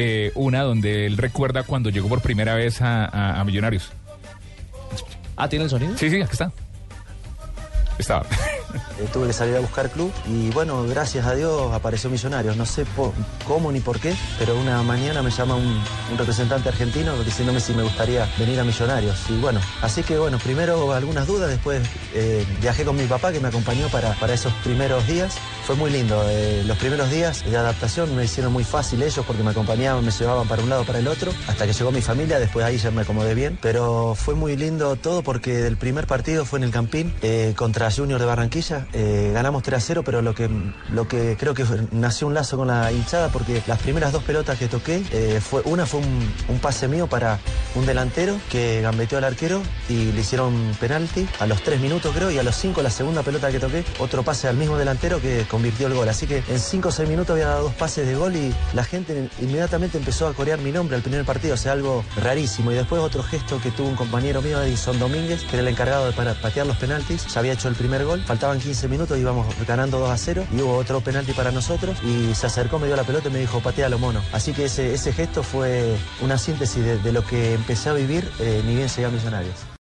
eh, una donde él recuerda cuando llegó por primera vez a, a- a Millonarios. Ah, ¿tiene el sonido? Sí, sí, aquí está. Estaba. Tuve que salir a buscar club y bueno, gracias a Dios apareció Millonarios. No sé cómo ni por qué, pero una mañana me llama un, representante argentino diciéndome si me gustaría venir a Millonarios. Y bueno, así que bueno, primero algunas dudas, después eh, viajé con mi papá que me acompañó para, para esos primeros días. Fue muy lindo. eh, los primeros días de adaptación me hicieron muy fácil ellos porque me acompañaban, me llevaban para un lado, para el otro, hasta que llegó mi familia, después ahí ya me acomodé bien. Pero fue muy lindo todo porque del primer partido fue en el Campín eh, contra Junior de Barranquilla. Eh, ganamos 3 a 0, pero lo que, lo que creo que nació un lazo con la hinchada porque las primeras dos pelotas que toqué, eh, fue, una fue un, pase mío para un delantero que gambeteó al arquero y le hicieron penalti a los 3 minutos creo y a los 5 la segunda pelota que toqué, otro pase al mismo delantero que convirtió el gol. Así que en 5 o 6 minutos había dado dos pases de gol y la gente inmediatamente empezó a corear mi nombre al primer partido, o sea, algo rarísimo. Y después otro gesto que tuvo un compañero mío, Edison Domínguez, que era el encargado de para patear los penaltis, ya había hecho el primer gol, faltaban 15 minutos, íbamos ganando 2 a 0 y hubo otro penalti para nosotros y se acercó, me dio la pelota y me dijo, patealo mono. Así que ese, gesto fue una síntesis de, de lo que empecé a vivir, eh, ni bien llegué a Millonarios.